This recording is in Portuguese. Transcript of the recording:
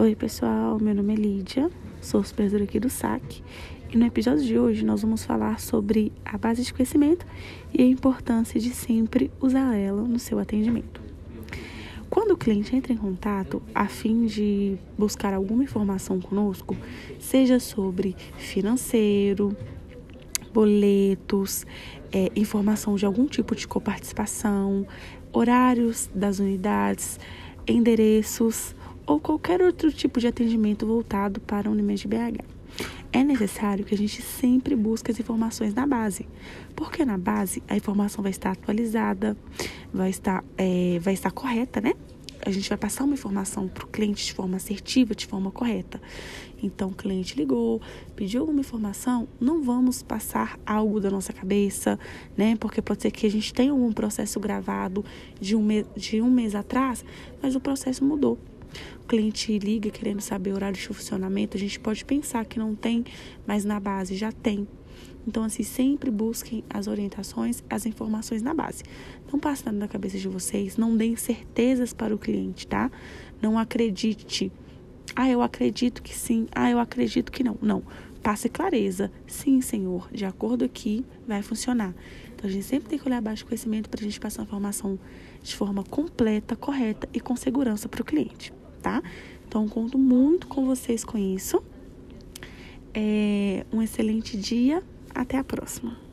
Oi, pessoal, meu nome é Lídia, sou supervisora aqui do SAC e no episódio de hoje nós vamos falar sobre a base de conhecimento e a importância de sempre usar ela no seu atendimento. Quando o cliente entra em contato a fim de buscar alguma informação conosco, seja sobre financeiro, boletos, é, informação de algum tipo de coparticipação, horários das unidades, endereços ou qualquer outro tipo de atendimento voltado para a Unimed BH. É necessário que a gente sempre busque as informações na base, porque na base a informação vai estar atualizada, vai estar, é, vai estar correta, né? a gente vai passar uma informação para o cliente de forma assertiva, de forma correta. Então, o cliente ligou, pediu alguma informação, não vamos passar algo da nossa cabeça, né? Porque pode ser que a gente tenha algum processo gravado de um, de um mês atrás, mas o processo mudou. O cliente liga querendo saber o horário de funcionamento, a gente pode pensar que não tem, mas na base já tem. Então, assim, sempre busquem as orientações, as informações na base. Não passe nada na cabeça de vocês, não deem certezas para o cliente, tá? Não acredite. Ah, eu acredito que sim. Ah, eu acredito que não. Não. Passe clareza. Sim, senhor, de acordo aqui vai funcionar. Então, a gente sempre tem que olhar abaixo do conhecimento para a gente passar a informação de forma completa, correta e com segurança para o cliente, tá? Então, conto muito com vocês com isso. É um excelente dia até a próxima!